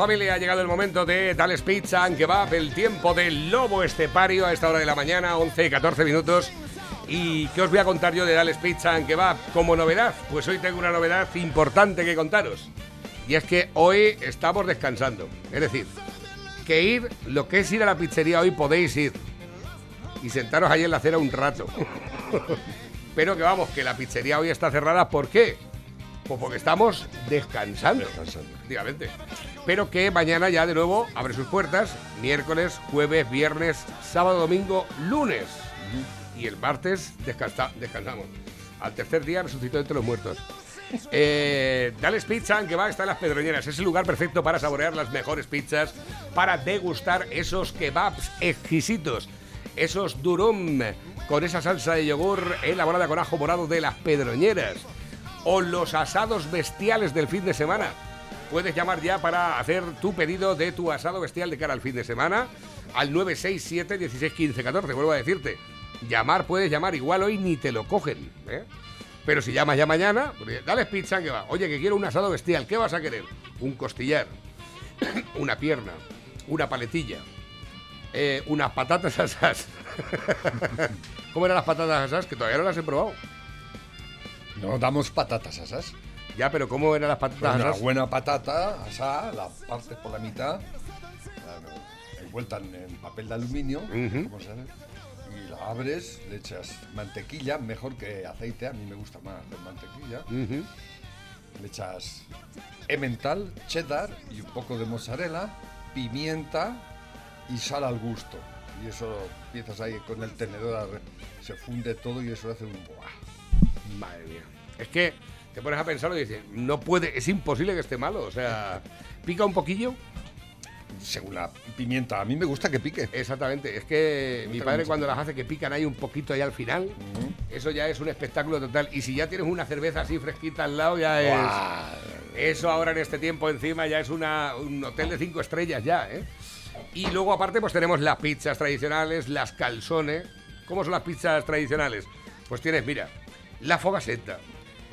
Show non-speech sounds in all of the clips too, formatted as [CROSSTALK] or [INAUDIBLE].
familia, ha llegado el momento de Tales Pizza and Kebab, el tiempo del lobo estepario a esta hora de la mañana, 11 y 14 minutos. ¿Y qué os voy a contar yo de Dales Pizza and Kebab como novedad? Pues hoy tengo una novedad importante que contaros. Y es que hoy estamos descansando. Es decir, que ir, lo que es ir a la pizzería hoy podéis ir. Y sentaros ahí en la acera un rato. [LAUGHS] Pero que vamos, que la pizzería hoy está cerrada. ¿Por qué? Pues porque estamos descansando. Descansando. Efectivamente. Pero que mañana ya de nuevo abre sus puertas. Miércoles, jueves, viernes, sábado, domingo, lunes. Y el martes descansa- descansamos. Al tercer día resucitó entre los muertos. Eh, Dales Pizza, que va a estar en las Pedroñeras. Es el lugar perfecto para saborear las mejores pizzas, para degustar esos kebabs exquisitos, esos durum con esa salsa de yogur elaborada con ajo morado de las Pedroñeras, o los asados bestiales del fin de semana. Puedes llamar ya para hacer tu pedido de tu asado bestial de cara al fin de semana al 967 16 15 14. Vuelvo a decirte, llamar puedes llamar, igual hoy ni te lo cogen. ¿eh? Pero si llamas ya mañana, pues, dale pizza que va. Oye, que quiero un asado bestial, ¿qué vas a querer? Un costillar, [COUGHS] una pierna, una paletilla, eh, unas patatas asas. [LAUGHS] ¿Cómo eran las patatas asas? Que todavía no las he probado. No damos patatas asas. Ya, pero ¿cómo eran las Pues patatas una asas? buena patata asada, la partes por la mitad, envuelta en, papel de aluminio, como se y la abres, le echas mantequilla, mejor que aceite, a mí me gusta más la mantequilla, le echas emmental, cheddar y un poco de mozzarella, pimienta y sal al gusto. Y eso empiezas ahí con el tenedor, se funde todo y eso hace un... ¡buah! Madre mía. Es que te pones a pensarlo y dices, no puede, es imposible que esté malo. O sea, pica un poquillo. Según la pimienta, a mí me gusta que pique. Exactamente. Es que mi padre cuando las hace que pican ahí un poquito ahí al final, eso ya es un espectáculo total. Y si ya tienes una cerveza así fresquita al lado, ya es... Eso ahora en este tiempo encima ya es una, un hotel de cinco estrellas ya, ¿eh? Y luego aparte pues tenemos las pizzas tradicionales, las calzones. ¿Cómo son las pizzas tradicionales? Pues tienes, mira, la fogasetta,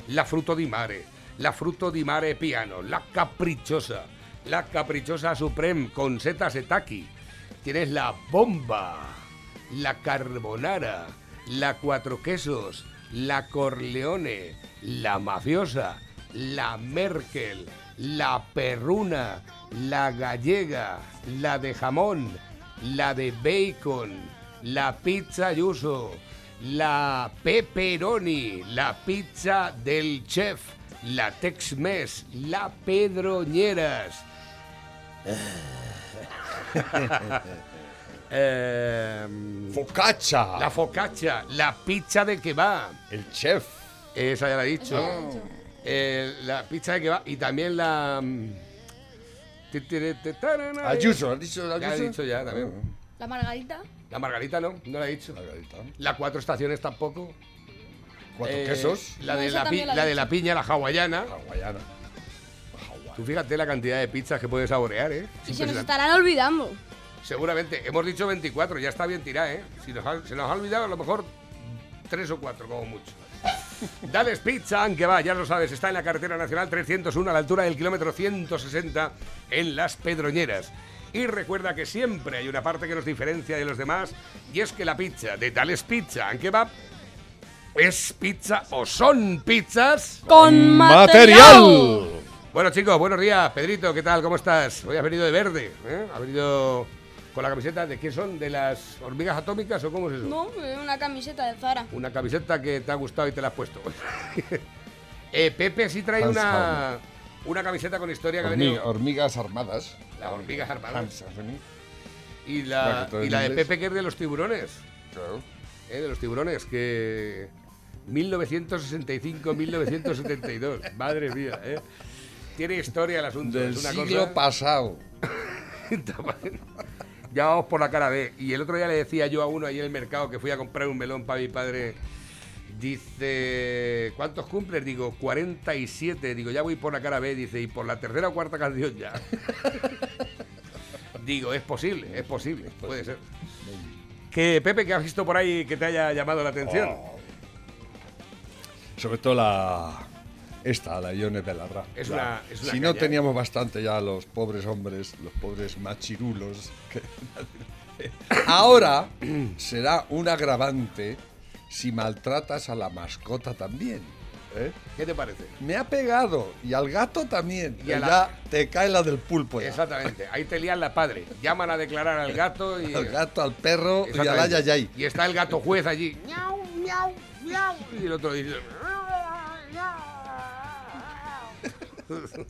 la fruto di mare, la fruto di mare piano, la caprichosa, la caprichosa supreme con setas setaki. Tienes la bomba, la carbonara, la cuatro quesos, la corleone, la mafiosa, la Merkel, la perruna, la gallega, la de jamón, la de bacon, la pizza yuso, la pepperoni, la pizza del chef, la Tex-Mex, la Pedroñeras. [LAUGHS] Em, Focaccia. la focaccia, la pizza de kebab. El chef. Esa ya la he dicho. Eh, la pizza de kebab y también la. mm, Ayuso, ¿has dicho Ayuso? Ya he dicho ya también. La margarita. La margarita no, no la he dicho. Margarita. La cuatro estaciones tampoco. Cuatro Eh, quesos. La de la, pi- la la de la piña, la hawaiana. Hawaiana. Tú fíjate la cantidad de pizzas que puedes saborear, ¿eh? Y se nos estarán olvidando. Seguramente. Hemos dicho 24, ya está bien tirada, ¿eh? Si nos ha- se nos ha olvidado, a lo mejor tres o cuatro, como mucho. [LAUGHS] Dales Pizza, aunque va, ya lo sabes, está en la carretera nacional 301 a la altura del kilómetro 160 en Las Pedroñeras. Y recuerda que siempre hay una parte que nos diferencia de los demás y es que la pizza de Dales Pizza and Kebab es pizza o son pizzas. Con material. Bueno chicos, buenos días. Pedrito, ¿qué tal? ¿Cómo estás? Hoy has venido de verde, ¿eh? ¿Has venido con la camiseta de qué son? ¿De las hormigas atómicas o cómo es eso? No, eh, una camiseta de Zara. Una camiseta que te ha gustado y te la has puesto. [LAUGHS] Eh, Pepe sí trae Hans una, una camiseta con historia que ha venido. hormigas armadas. Las hormigas armadas. Y la, y la de. Pepe que es de los tiburones. Claro. ¿eh? De los tiburones, que. 1965-1972. [LAUGHS] Madre mía, ¿eh? Tiene historia el asunto. Del es una siglo cosa. pasado. [LAUGHS] ya vamos por la cara B. Y el otro día le decía yo a uno ahí en el mercado que fui a comprar un melón para mi padre. Dice, ¿cuántos cumples? Digo, 47. Digo, ya voy por la cara B. Dice, y por la tercera o cuarta canción ya. [LAUGHS] Digo, es posible, es posible, puede ser. Que Pepe, que has visto por ahí que te haya llamado la atención? Oh. Sobre todo la, Esta, la Ione Belarra. Es una- es una si no caña, teníamos bastante ya los pobres hombres, los pobres machirulos. que- [LAUGHS] Ahora [COUGHS] será un agravante si maltratas a la mascota también. ¿eh? ¿Qué te parece? Me ha pegado y al gato también. Y a Y la- ya te cae la del pulpo. ya. Exactamente. Ahí te lían la padre. Llaman a declarar al gato y. [LAUGHS] Al gato, al perro. Y está el gato juez allí. Miau, miau, miau. Y el otro dice. [LAUGHS]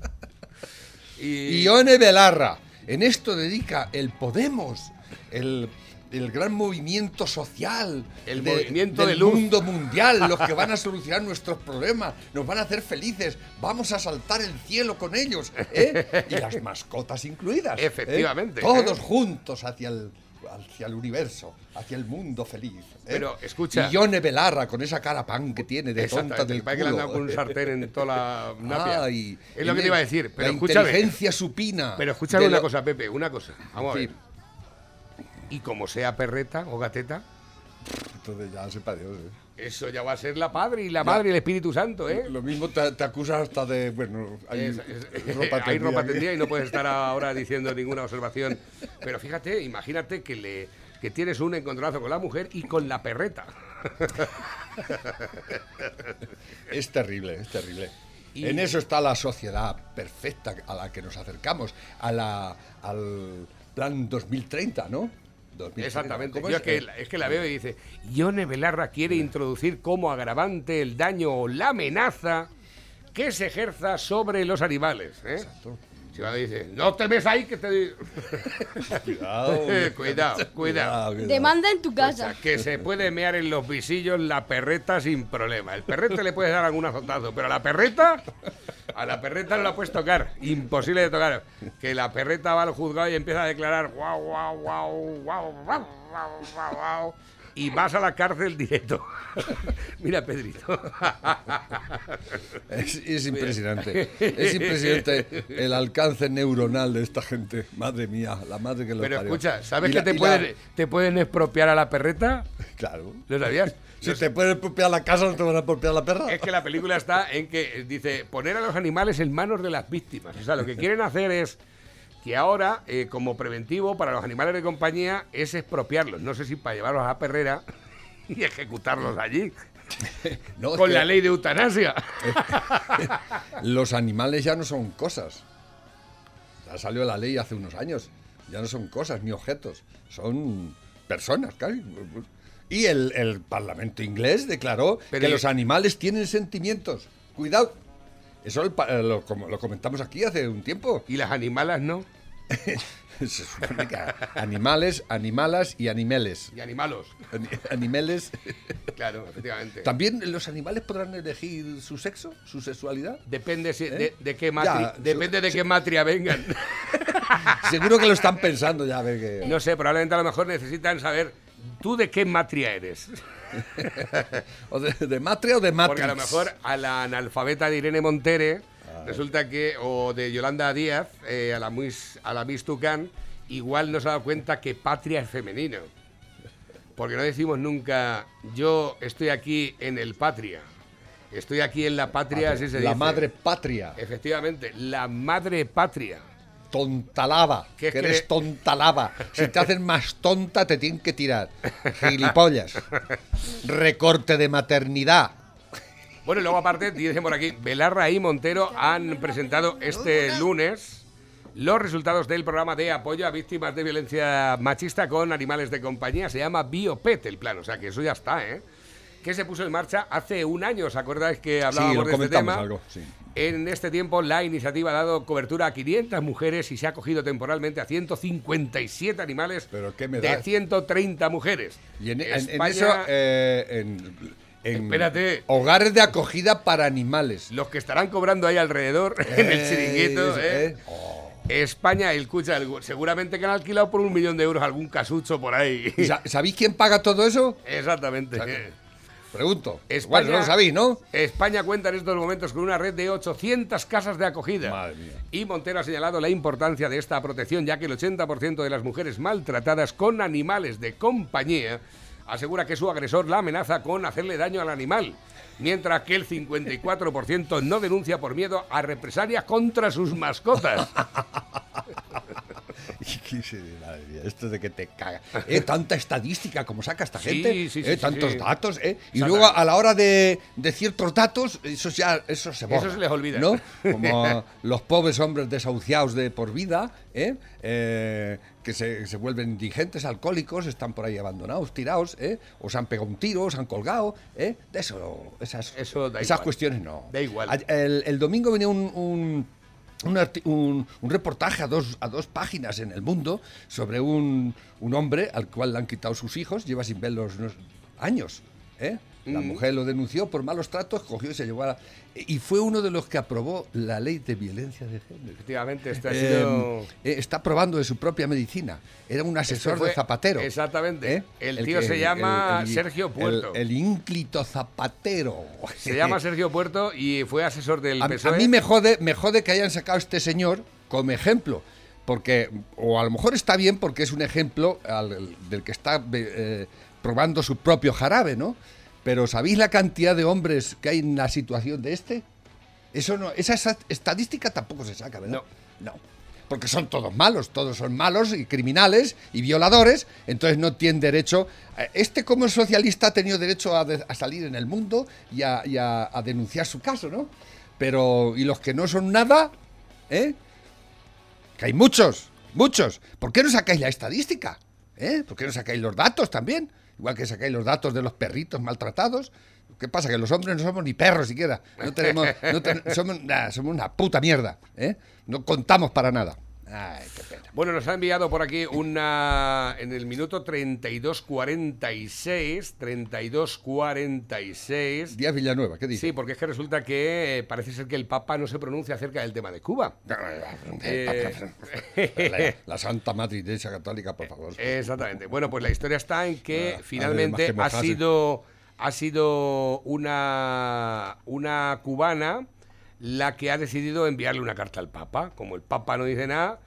y, Ione Belarra, en esto dedica el Podemos, el, el gran movimiento social, El de- movimiento del de mundo mundial, los que van a [LAUGHS] solucionar nuestros problemas, nos van a hacer felices, vamos a saltar el cielo con ellos, ¿eh? [LAUGHS] y las mascotas incluidas. ¿eh? Efectivamente, Todos ¿eh? juntos hacia el, hacia el universo, hacia el mundo feliz. ¿eh? Pero, escucha. Y Ione Belarra, con esa cara pan que tiene de tonta del parece que le han culo. dado con un sartén en toda la [LAUGHS] napia. Ay, es lo que y te iba a decir. Pero la escúchame. inteligencia supina. Pero escúchame una lo- cosa, Pepe, una cosa. Vamos a Sí. ver. Y como sea perreta o gateta, Entonces ya sepa Dios. ¿eh? eso ya va a ser la Padre y la Madre y el Espíritu Santo, ¿eh? Lo mismo te, te acusa hasta de. Bueno, hay, Es- es- [LAUGHS] ropa hay tendida ropa aquí. tendida y no puedes estar [LAUGHS] ahora diciendo ninguna observación. Pero fíjate, imagínate que le que tienes un encontronazo con la mujer y con la perreta. [LAUGHS] Es terrible, es terrible. Y- En eso está la sociedad perfecta a la que nos acercamos, a la, al plan 2030, ¿no? 2030. Exactamente. ¿Cómo Yo es? que, es que la veo y dice, Ione Belarra quiere introducir como agravante el daño o la amenaza que se ejerza sobre los animales. ¿eh? Exacto. Si va dice, no te ves ahí que te... di-". [LAUGHS] [LAUGHS] Cuidado, Cuidado, cuidado. cuidado. Demanda en tu O sea, casa. que se puede mear en los visillos la perreta sin problema. El perrete le puedes dar algún azotazo, pero a la perreta, a la perreta no la puedes tocar, imposible de tocar. Que la perreta va al juzgado y empieza a declarar guau, guau, guau, guau, guau, guau, guau, guau y vas a la cárcel directo. [LAUGHS] Mira, Pedrito. [LAUGHS] Es, es impresionante. Es impresionante [LAUGHS] el alcance neuronal de esta gente. Madre mía, la madre que lo Pero parió. escucha, ¿sabes Y que la- te la- pueden, te pueden expropiar a la perreta? Claro. ¿Lo sabías? Si te pueden apropiar la casa, no te van a apropiar la perra. Es que la película está en que dice poner a los animales en manos de las víctimas. O sea, lo que quieren hacer es que ahora, eh, como preventivo para los animales de compañía, es expropiarlos. No sé si para llevarlos a Perrera [LAUGHS] y ejecutarlos allí. [LAUGHS] No, con la ley de eutanasia. [LAUGHS] Los animales ya no son cosas. Ya salió la ley hace unos años. Ya no son cosas ni objetos. Son personas, casi. Y el, el Parlamento inglés declaró Pero que y- los animales tienen sentimientos. Cuidado. Eso lo, pa- lo com- lo comentamos aquí hace un tiempo. Y las animalas no. Se supone que animales, animalas y animales. Y animalos. Ani- Animales. [LAUGHS] Claro, efectivamente. ¿También los animales podrán elegir su sexo, su sexualidad? Depende si- ¿Eh? de, de qué matri- Ya, depende de qué matria vengan. [LAUGHS] Seguro que lo están pensando ya, a ver que... No sé, probablemente a lo mejor necesitan saber tú de qué matria eres. [LAUGHS] O de, de Matria o de Matrix. Porque a lo mejor a la analfabeta de Irene Montere resulta que, o de Yolanda Díaz, eh, a la Miss, a la Miss Tucán, igual no se ha dado cuenta que patria es femenino. Porque no decimos nunca, yo estoy aquí en el patria. Estoy aquí en la patria, así se La dice. madre patria. Efectivamente, la madre patria. Tontalaba. ¿Qué es que que eres le- tontalaba. Si te hacen más tonta, te tienen que tirar. Gilipollas. [LAUGHS] Recorte de maternidad. Bueno, y luego aparte, dicen por aquí, Belarra y Montero han presentado este lunes los resultados del programa de apoyo a víctimas de violencia machista con animales de compañía. Se llama Biopet el plan, o sea que eso ya está, ¿eh? Que se puso en marcha hace un año, ¿os acordáis que hablábamos lo de este tema? algo, sí. En este tiempo la iniciativa ha dado cobertura a 500 mujeres y se ha acogido temporalmente a 157 animales Pero qué me de da- 130 mujeres. Y en, en- eso, eh, en, en Espérate. hogares de acogida para animales. Los que estarán cobrando ahí alrededor [LAUGHS] en el Eh, chiringuito, ¿eh? eh. Oh. España, escucha, seguramente que han alquilado por un millón de euros algún casucho por ahí. ¿Y sa- ¿Sabéis quién paga todo eso? Exactamente. Pregunto. España, Bueno, no lo sabéis, ¿no? España cuenta en estos momentos con una red de 800 casas de acogida. Madre mía. Y Montero ha señalado la importancia de esta protección, ya que el 80% de las mujeres maltratadas con animales de compañía asegura que su agresor la amenaza con hacerle daño al animal, mientras que el 54% no denuncia por miedo a represalias contra sus mascotas. [LAUGHS] [LAUGHS] Y se- madre mía, esto de que te caga. Eh, [LAUGHS] tanta estadística como saca esta Sí, gente. sí, sí, eh, sí, tantos sí. datos. eh, y luego a la hora de, de ciertos datos, eso ya eso se borra. Eso se les olvida. ¿no? [LAUGHS] Como los pobres hombres desahuciados de por vida, ¿eh? Eh, que se, se vuelven indigentes, alcohólicos, están por ahí abandonados, tirados, ¿eh? o se han pegado un tiro, o se han colgado. ¿eh? De eso, esas, Eso esas cuestiones no. Da igual. El, el domingo venía un, un, un un reportaje a dos, a dos páginas en el mundo sobre un, un hombre al cual le han quitado sus hijos, lleva sin verlos unos años. ¿eh? La mujer lo denunció por malos tratos, cogió y se llevó a la- Y fue uno de los que aprobó la ley de violencia de género. Efectivamente, este ha Eh, sido... eh, está probando de su propia medicina. Era un asesor Este fue- de Zapatero. exactamente. ¿eh? El tío se llama Sergio Puerto. El, ínclito Zapatero. [LAUGHS] Se llama Sergio Puerto y fue asesor del A, a PSOE. mí me jode, me jode que hayan sacado a este señor como ejemplo. Porque, o a lo mejor está bien porque es un ejemplo al- del que está eh, probando su propio jarabe, ¿no? Pero ¿sabéis la cantidad de hombres que hay en la situación de este? Eso no, esa esa estadística tampoco se saca, ¿verdad? No. Porque son todos malos, todos son malos y criminales y violadores, entonces no tienen derecho. eh, Este, como socialista, ha tenido derecho a, de- a salir en el mundo y, a, y a- a denunciar su caso, ¿no? Pero, ¿y los que no son nada? ¿Eh? Que hay muchos, muchos. ¿Por qué no sacáis la estadística? ¿Eh? ¿Por qué no sacáis los datos también? Igual que sacáis los datos de los perritos maltratados. ¿Qué pasa? Que los hombres no somos ni perros siquiera. No tenemos, somos, somos una puta mierda. ¿eh? No contamos para nada. Ay, qué pena. Bueno, nos ha enviado por aquí una en el minuto 32.46, 32.46. Díaz Villanueva, ¿qué dice? Sí, porque es que resulta que eh, parece ser que el Papa no se pronuncia acerca del tema de Cuba. Eh, La, la Santa Madre Iglesia Católica, por favor. Exactamente. Bueno, pues la historia está en que Ah, finalmente ha sido, ha sido una, una cubana la que ha decidido enviarle una carta al Papa. Como el Papa no dice nada,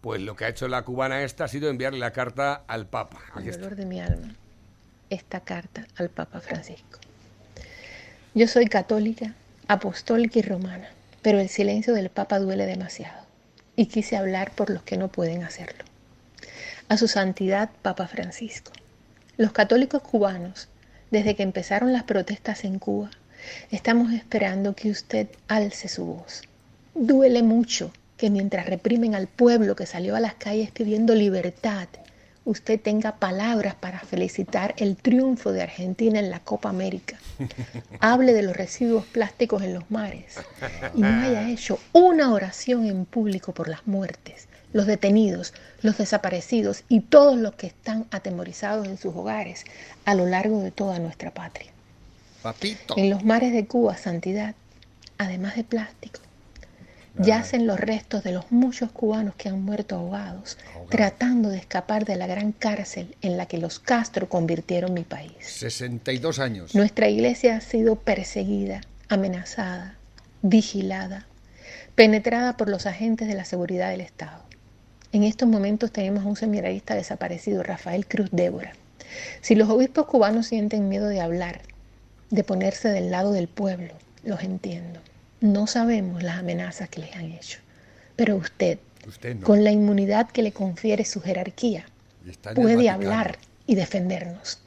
pues lo que ha hecho la cubana esta ha sido enviarle la carta al Papa. Aquí está. dolor de mi alma esta carta al Papa Francisco. Yo soy católica, apostólica y romana, pero el silencio del Papa duele demasiado y quise hablar por los que no pueden hacerlo. A su santidad Papa Francisco. Los católicos cubanos, desde que empezaron las protestas en Cuba, estamos esperando que usted alce su voz. Duele mucho que mientras reprimen al pueblo que salió a las calles pidiendo libertad, usted tenga palabras para felicitar el triunfo de Argentina en la Copa América. [LAUGHS] Hable de los residuos plásticos en los mares y no haya hecho una oración en público por las muertes, los detenidos, los desaparecidos y todos los que están atemorizados en sus hogares a lo largo de toda nuestra patria. Papito. En los mares de Cuba, Santidad, además de plástico, yacen los restos de los muchos cubanos que han muerto ahogados, Ahogados. tratando de escapar de la gran cárcel en la que los Castro convirtieron mi país. 62 años. Nuestra iglesia ha sido perseguida, amenazada, vigilada, penetrada por los agentes de la seguridad del Estado. En estos momentos tenemos a un seminarista desaparecido, Rafael Cruz Débora. Si los obispos cubanos sienten miedo de hablar, de ponerse del lado del pueblo, los entiendo. No sabemos las amenazas que les han hecho. Pero usted, Usted no. con la inmunidad que le confiere su jerarquía, puede hablar y defendernos.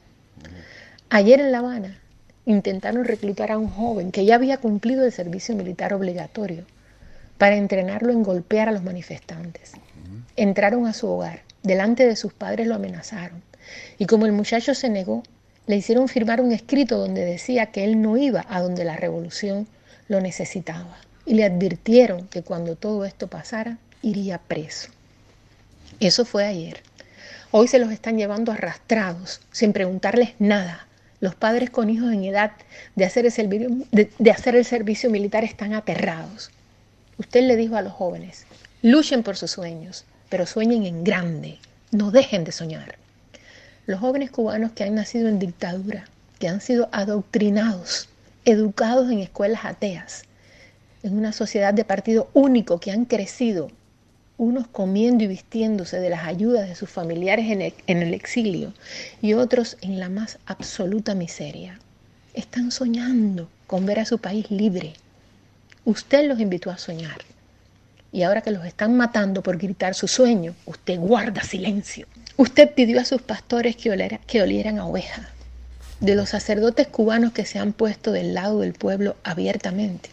Ayer en La Habana intentaron reclutar a un joven que ya había cumplido el servicio militar obligatorio para entrenarlo en golpear a los manifestantes. Entraron a su hogar, delante de sus padres lo amenazaron y como el muchacho se negó, le hicieron firmar un escrito donde decía que él no iba a donde la revolución lo necesitaba y le advirtieron que cuando todo esto pasara iría preso. Eso fue ayer. Hoy se los están llevando arrastrados, sin preguntarles nada. Los padres con hijos en edad de hacer, el servicio, de, de hacer el servicio militar están aterrados. Usted le dijo a los jóvenes, luchen por sus sueños, pero sueñen en grande, no dejen de soñar. Los jóvenes cubanos que han nacido en dictadura, que han sido adoctrinados, educados en escuelas ateas, en una sociedad de partido único que han crecido unos comiendo y vistiéndose de las ayudas de sus familiares en el, exilio y otros en la más absoluta miseria. Están soñando con ver a su país libre. Usted los invitó a soñar. Y ahora que los están matando por gritar su sueño, usted guarda silencio. Usted pidió a sus pastores que, olera- que olieran a oveja. De los sacerdotes cubanos que se han puesto del lado del pueblo abiertamente.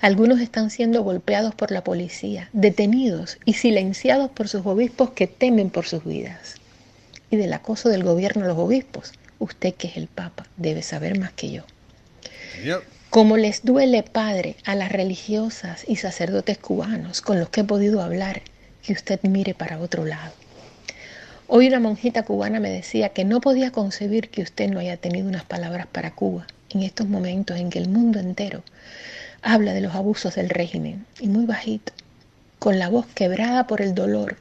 Algunos están siendo golpeados por la policía, detenidos y silenciados por sus obispos que temen por sus vidas. Y del acoso del gobierno a los obispos, usted que es el Papa debe saber más que yo. Como les duele, Padre, a las religiosas y sacerdotes cubanos con los que he podido hablar, que usted mire para otro lado. Hoy una monjita cubana me decía que no podía concebir que usted no haya tenido unas palabras para Cuba en estos momentos en que el mundo entero habla de los abusos del régimen y muy bajito, con la voz quebrada por el dolor,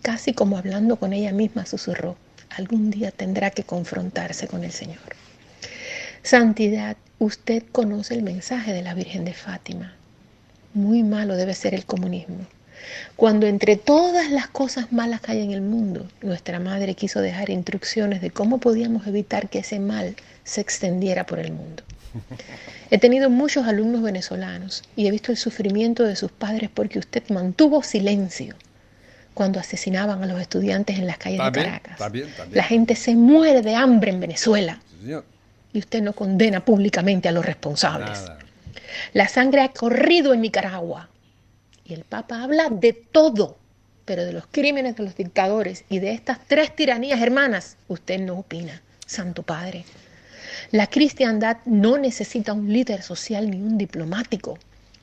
casi como hablando con ella misma, susurró, algún día tendrá que confrontarse con el Señor. Santidad, usted conoce el mensaje de la Virgen de Fátima. Muy malo debe ser el comunismo. Cuando entre todas las cosas malas que hay en el mundo, nuestra madre quiso dejar instrucciones de cómo podíamos evitar que ese mal se extendiera por el mundo. [LAUGHS] He tenido muchos alumnos venezolanos y he visto el sufrimiento de sus padres porque usted mantuvo silencio cuando asesinaban a los estudiantes en las calles de Caracas. también, también. La gente se muere de hambre en Venezuela sí, y usted no condena públicamente a los responsables. Nada. La sangre ha corrido en Nicaragua y el Papa habla de todo, pero de los crímenes de los dictadores y de estas tres tiranías hermanas, usted no opina, Santo Padre. La cristiandad no necesita un líder social ni un diplomático.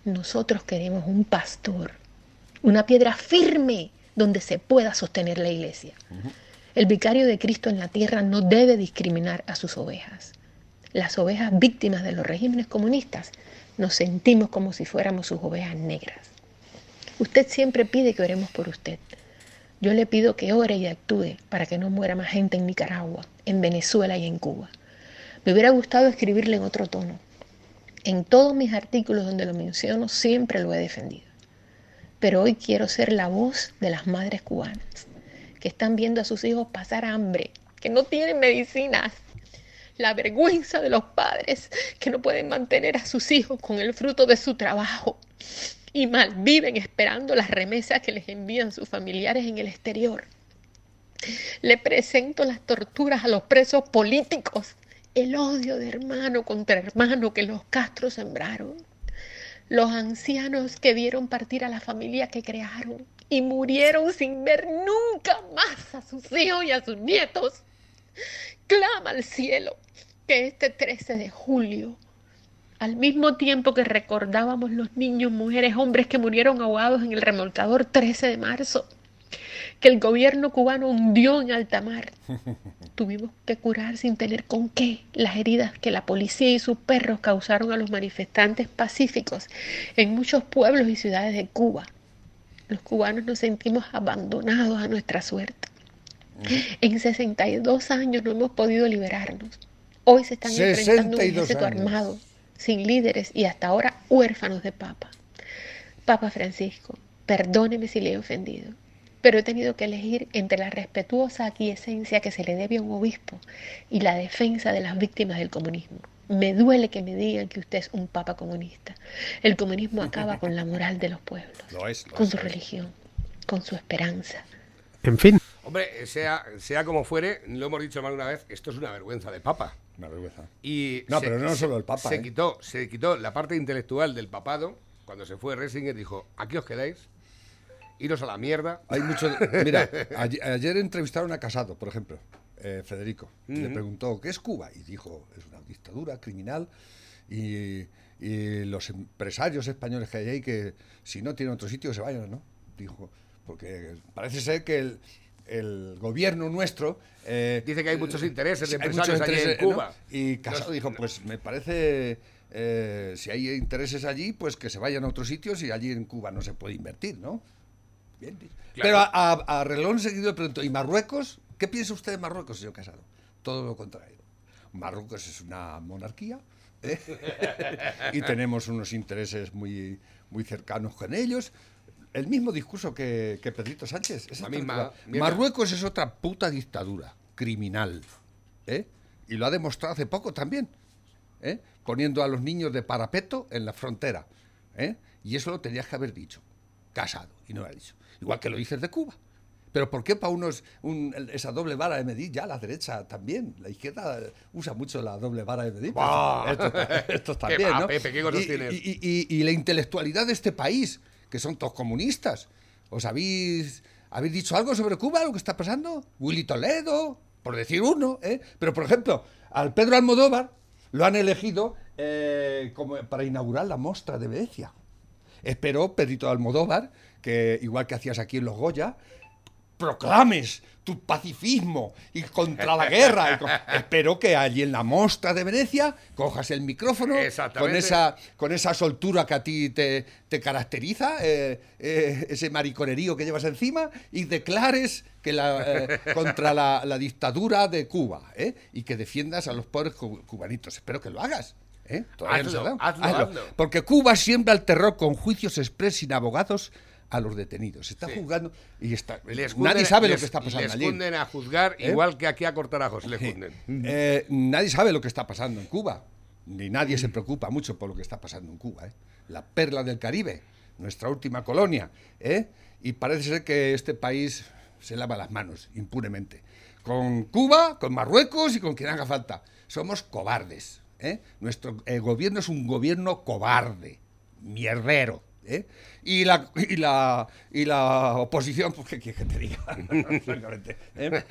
Nosotros queremos un pastor, una piedra firme donde se pueda sostener la iglesia. El vicario de Cristo en la tierra no debe discriminar a sus ovejas. Las ovejas víctimas de los regímenes comunistas nos sentimos como si fuéramos sus ovejas negras. Usted siempre pide que oremos por usted. Yo le pido que ore y actúe para que no muera más gente en Nicaragua, en Venezuela y en Cuba. Me hubiera gustado escribirle en otro tono. En todos mis artículos donde lo menciono siempre lo he defendido. Pero hoy quiero ser la voz de las madres cubanas que están viendo a sus hijos pasar hambre, que no tienen medicinas. La vergüenza de los padres que no pueden mantener a sus hijos con el fruto de su trabajo y malviven esperando las remesas que les envían sus familiares en el exterior. Le presento las torturas a los presos políticos, el odio de hermano contra hermano que los Castro sembraron, los ancianos que vieron partir a la familia que crearon y murieron sin ver nunca más a sus hijos y a sus nietos. Clama al cielo que este 13 de julio, al mismo tiempo que recordábamos los niños, mujeres, hombres que murieron ahogados en el remolcador 13 de marzo, que el gobierno cubano hundió en alta mar, [LAUGHS] tuvimos que curar sin tener con qué las heridas que la policía y sus perros causaron a los manifestantes pacíficos en muchos pueblos y ciudades de Cuba. Los cubanos nos sentimos abandonados a nuestra suerte. En 62 años no hemos podido liberarnos. Hoy se están enfrentando un 62 ejército años. armado, sin líderes y hasta ahora huérfanos de papa. Papa Francisco, perdóneme si le he ofendido, pero he tenido que elegir entre la respetuosa aquiescencia que se le debe a un obispo y la defensa de las víctimas del comunismo. Me duele que me digan que usted es un papa comunista. El comunismo acaba con la moral de los pueblos, Lo es, lo con es, su es. religión, con su esperanza. En fin, Hombre, sea, sea como fuere, lo hemos dicho más de una vez, esto es una vergüenza de papa. Una vergüenza. Y No, pero no solo el Papa, Se, ¿eh? quitó, se quitó la parte intelectual del papado. Cuando se fue Resinger dijo, aquí os quedáis, iros a la mierda. Hay mucho. Mira, [LAUGHS] ayer, ayer entrevistaron a Casado, por ejemplo, eh, Federico. y Le preguntó, ¿qué es Cuba? Y dijo, es una dictadura criminal. Y, y los empresarios españoles que hay ahí, que si no tienen otro sitio, se vayan, ¿no? Dijo, porque parece ser que el, el gobierno nuestro. eh, Dice que hay muchos intereses de hay empresarios allí en intereses, ¿no? Cuba. Y Casado dijo, pues me parece, eh, si hay intereses allí, pues que se vayan a otros sitios y allí en Cuba no se puede invertir, ¿no? Bien. Pero a, a- a reloj seguido pregunto, ¿y Marruecos? ¿Qué piensa usted de Marruecos, señor Casado? Todo lo contrario. Marruecos es una monarquía ¿eh? [LAUGHS] y tenemos unos intereses muy, muy cercanos con ellos. El mismo discurso que, que Pedrito Sánchez. Es La misma. Marruecos es otra puta dictadura criminal. ¿eh? Y lo ha demostrado hace poco también. ¿eh? Poniendo a los niños de parapeto en la frontera. ¿eh? Y eso lo tenías que haber dicho. Casado. Y no lo ha dicho. Igual que lo dices de Cuba. Pero ¿por qué para unos un- esa doble vara de medir? Ya la derecha también. La izquierda usa mucho la doble vara de medir. Esto, esto [LAUGHS] Qué también, va, ¿no? Pepe, qué cosas y, tienes. y- y- y la intelectualidad de este país, que son todos comunistas. ¿Os habéis, habéis dicho algo sobre Cuba, lo que está pasando? Willy Toledo, por decir uno, ¿eh? Pero, por ejemplo, al Pedro Almodóvar lo han elegido eh, como para inaugurar la mostra de Venecia. Espero, Pedrito Almodóvar, que igual que hacías aquí en Los Goya, proclames tu pacifismo y contra la [LAUGHS] guerra. Y Espero que allí en la mostra de Venecia cojas el micrófono con esa, con esa soltura que a ti te, te caracteriza, eh, eh, ese mariconerío que llevas encima, y declares que la, eh, [LAUGHS] contra la, la dictadura de Cuba y que defiendas a los pobres cu- cubanitos. Espero que lo hagas. no hazlo. Porque Cuba siembra el terror con juicios express sin abogados a los detenidos. Se está Sí. juzgando y está, Les nadie cunden- sabe lo les- que está pasando Les allí. cunden a juzgar ¿Eh? igual que aquí a cortarajos le cunden. Eh, nadie sabe lo que está pasando en Cuba. Ni nadie se preocupa mucho por lo que está pasando en Cuba. ¿eh? La perla del Caribe, nuestra última colonia. ¿eh? Y parece ser que este país se lava las manos impunemente. Con Cuba, con Marruecos y con quien haga falta. Somos cobardes. ¿eh? Nuestro gobierno es un gobierno cobarde, mierdero. ¿Eh? Y, la, y, la, y la oposición, pues, ¿qué quieres que te diga? [LAUGHS] Francamente, ¿eh?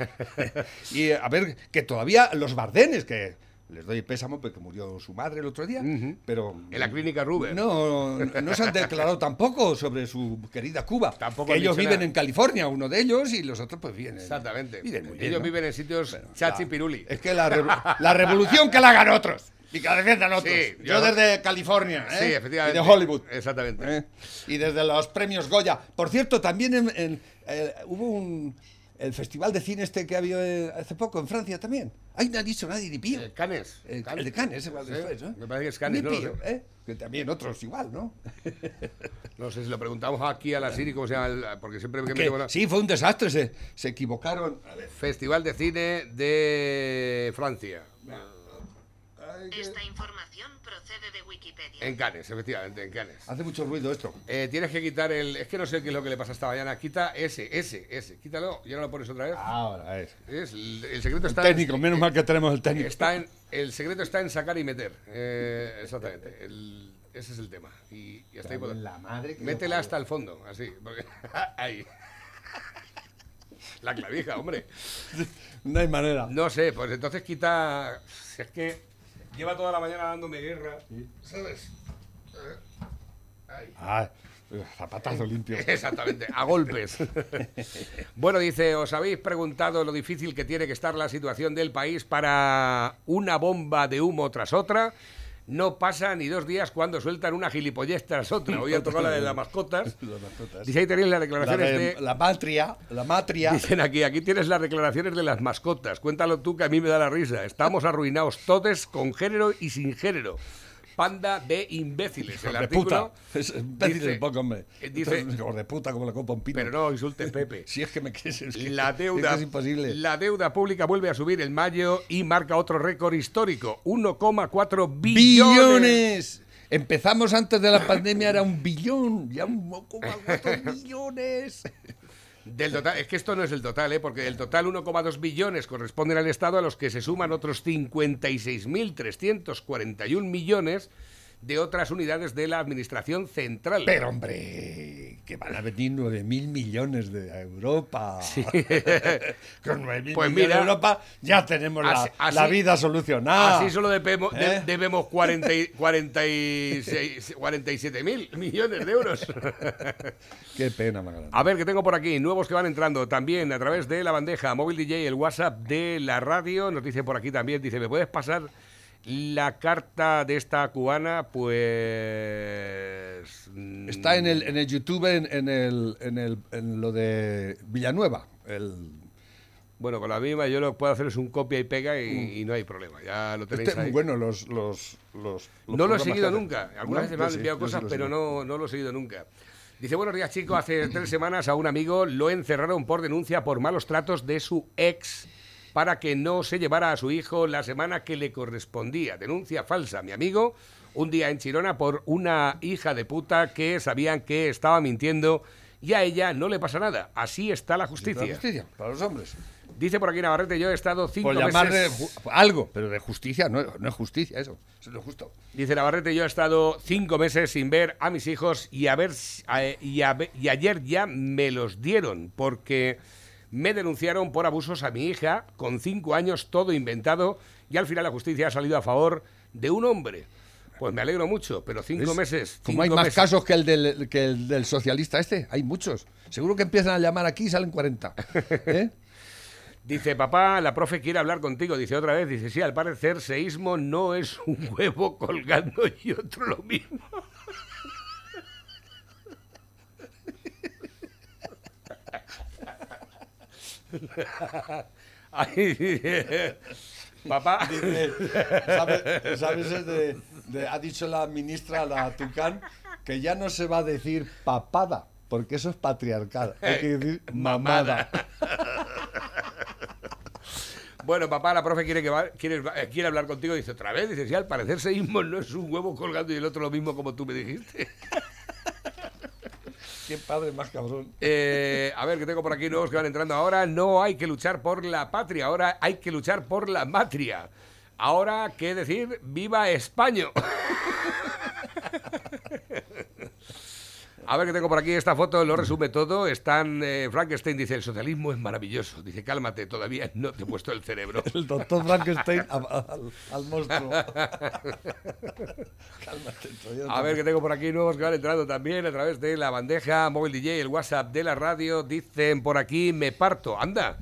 y a ver, que todavía los bardenes, que les doy pésamo porque murió su madre el otro día, pero... En la clínica Ruber. No, no se han declarado tampoco sobre su querida Cuba. Tampoco Que ellos viven en California, uno de ellos, y los otros pues viven. Exactamente. viven muy bien, Ellos ¿no? viven en sitios chachi la- piruli. Es que la, revo- la revolución que la hagan otros. Y que la defiendan otros. Sí, yo yo- desde California. ¿eh? Sí, efectivamente. Y de Hollywood. Exactamente. ¿eh? Y desde los premios Goya. Por cierto, también en- en, eh, hubo un. El festival de cine este que ha habido hace poco en Francia también. Ahí no ha dicho nadie ni pío. Canes. El, Canes. el de Cannes, igual Sí, después, ¿no? me parece que es Cannes, Ni no pío, sé. ¿eh? Que también otros igual, ¿no? [LAUGHS] No sé si lo preguntamos aquí a la Siri, ¿cómo se llama? el- Porque siempre me Que- la- sí, fue un desastre, se, se equivocaron. Festival de Cine de Francia. Esta información procede de Wikipedia. En Cannes, efectivamente, en Cannes. hace mucho ruido esto. Eh, tienes que quitar el. Es que no sé qué es lo que le pasa esta mañana. Quita ese, ese, ese. Quítalo y ahora lo pones otra vez. Ahora es. Es, el, el secreto El está. técnico, menos mal que tenemos el técnico. Está en, el secreto está en sacar y meter. Eh, exactamente. El- ese es el tema. Y, y hasta ahí pod- la madre que Métela hasta el fondo, así. porque- [LAUGHS] ahí. La clavija, hombre. [LAUGHS] No hay manera. No sé, pues entonces quita. Si es que lleva toda la mañana dándome guerra. ¿Sabes? Eh, ahí. Ah, zapatazo limpio. [LAUGHS] Exactamente, a golpes. [LAUGHS] bueno, dice, ¿os habéis preguntado lo difícil que tiene que estar la situación del país para una bomba de humo tras otra? No pasa ni dos días cuando sueltan una gilipollez tras otra. Hoy ha tocado la de las mascotas. [LAUGHS] Las mascotas. Dice, ahí tenéis las La, declaraciones de- de... la matria, la matria. Dicen aquí, aquí tienes las declaraciones de las mascotas. Cuéntalo tú que a mí me da la risa. Estamos arruinados todos con género y sin género. Panda de imbéciles. El de artículo puta. [LAUGHS] Es imbécil dice- poco, hombre. eh, dice- de puta como la copa un pino. Pero no insultes, [LAUGHS] Pepe. Si es que me quieres. Es que, La es deuda, que es imposible. la deuda pública vuelve a subir en mayo y marca otro récord histórico, 1,4 billones. ¡Billones! Empezamos antes de la pandemia, era un billón. Ya un 1,4 billones. [LAUGHS] Del total, es que esto no es el total, ¿eh? porque del total 1,2 billones corresponden al Estado a los que se suman otros 56.341 millones de otras unidades de la Administración Central. Pero, hombre, que van a venir 9.000 millones de Europa. [LAUGHS] Con 9.000 Pues millones mira, de Europa ya tenemos la, así- la vida solucionada. Así solo debemos, de- ¿Eh? debemos 40 y- [LAUGHS] 46 47.000 millones de euros. [LAUGHS] Qué pena, grande. A ver, que tengo por aquí nuevos que van entrando también a través de la bandeja móvil DJ, el WhatsApp de la radio. Nos dice por aquí también, dice, ¿me puedes pasar la carta de esta cubana? Pues... mm, Está en el, en el YouTube, en, en el, en, el, en lo de Villanueva. El, Bueno, con la misma yo lo que puedo hacer es un copia y pega y, y no hay problema. Ya lo tenéis este, ahí. bueno, los, los, los, los no lo he seguido nunca. Algunas No, veces me han enviado sí cosas, pero no, no lo he seguido nunca. Dice, buenos días chicos, hace tres semanas a un amigo lo encerraron por denuncia por malos tratos de su ex para que no se llevara a su hijo la semana que le correspondía. Denuncia falsa, mi amigo, un día en Chirona por una hija de puta que sabían que estaba mintiendo y a ella no le pasa nada. Así está la justicia. La justicia, para los hombres. Dice por aquí Navarrete, yo he estado cinco Por llamarle meses... algo, pero de justicia no, no es justicia eso. Eso es lo justo. Dice Navarrete, yo he estado cinco meses sin ver a mis hijos y, a ver, a- y, a y ayer ya me los dieron porque me denunciaron por abusos a mi hija con cinco años, todo inventado, y al final la justicia ha salido a favor de un hombre. Pues me alegro mucho, pero cinco ¿Ves? meses. Como hay más meses. casos que el, del, que el del socialista este, hay muchos. Seguro que empiezan a llamar aquí y salen 40. [LAUGHS] ¿Eh? Dice, papá, la profe quiere hablar contigo. Dice otra vez, dice, sí, al parecer seísmo no es un huevo colgando y otro lo mismo. [LAUGHS] Ay, papá, ¿Sabes, sabes es de- de- ha dicho la ministra, la Tucán, que ya no se va a decir papada, porque eso es patriarcal. Hay que decir mamada. bueno, papá, la profe quiere, que va- quiere, eh, quiere hablar contigo. Dice otra vez, dice, sí, al parecer seísmo no es un huevo colgando y el otro lo mismo como tú me dijiste. Qué padre más cabrón. Eh, a ver, que tengo por aquí nuevos que van entrando ahora. No hay que luchar por la patria, ahora hay que luchar por la matria. Ahora, ¿qué decir? ¡Viva España! [LAUGHS] A ver, que tengo por aquí esta foto, lo resume todo. Están, eh, Frankenstein dice, el socialismo es maravilloso. Dice, cálmate, todavía no te he puesto el cerebro. [LAUGHS] El doctor Frankenstein a- a- al, al monstruo. [LAUGHS] Cálmate, todavía no A ver, que tengo por aquí nuevos que van entrando también a través de la bandeja móvil DJ, el WhatsApp de la radio. Dicen por aquí, me parto. Anda,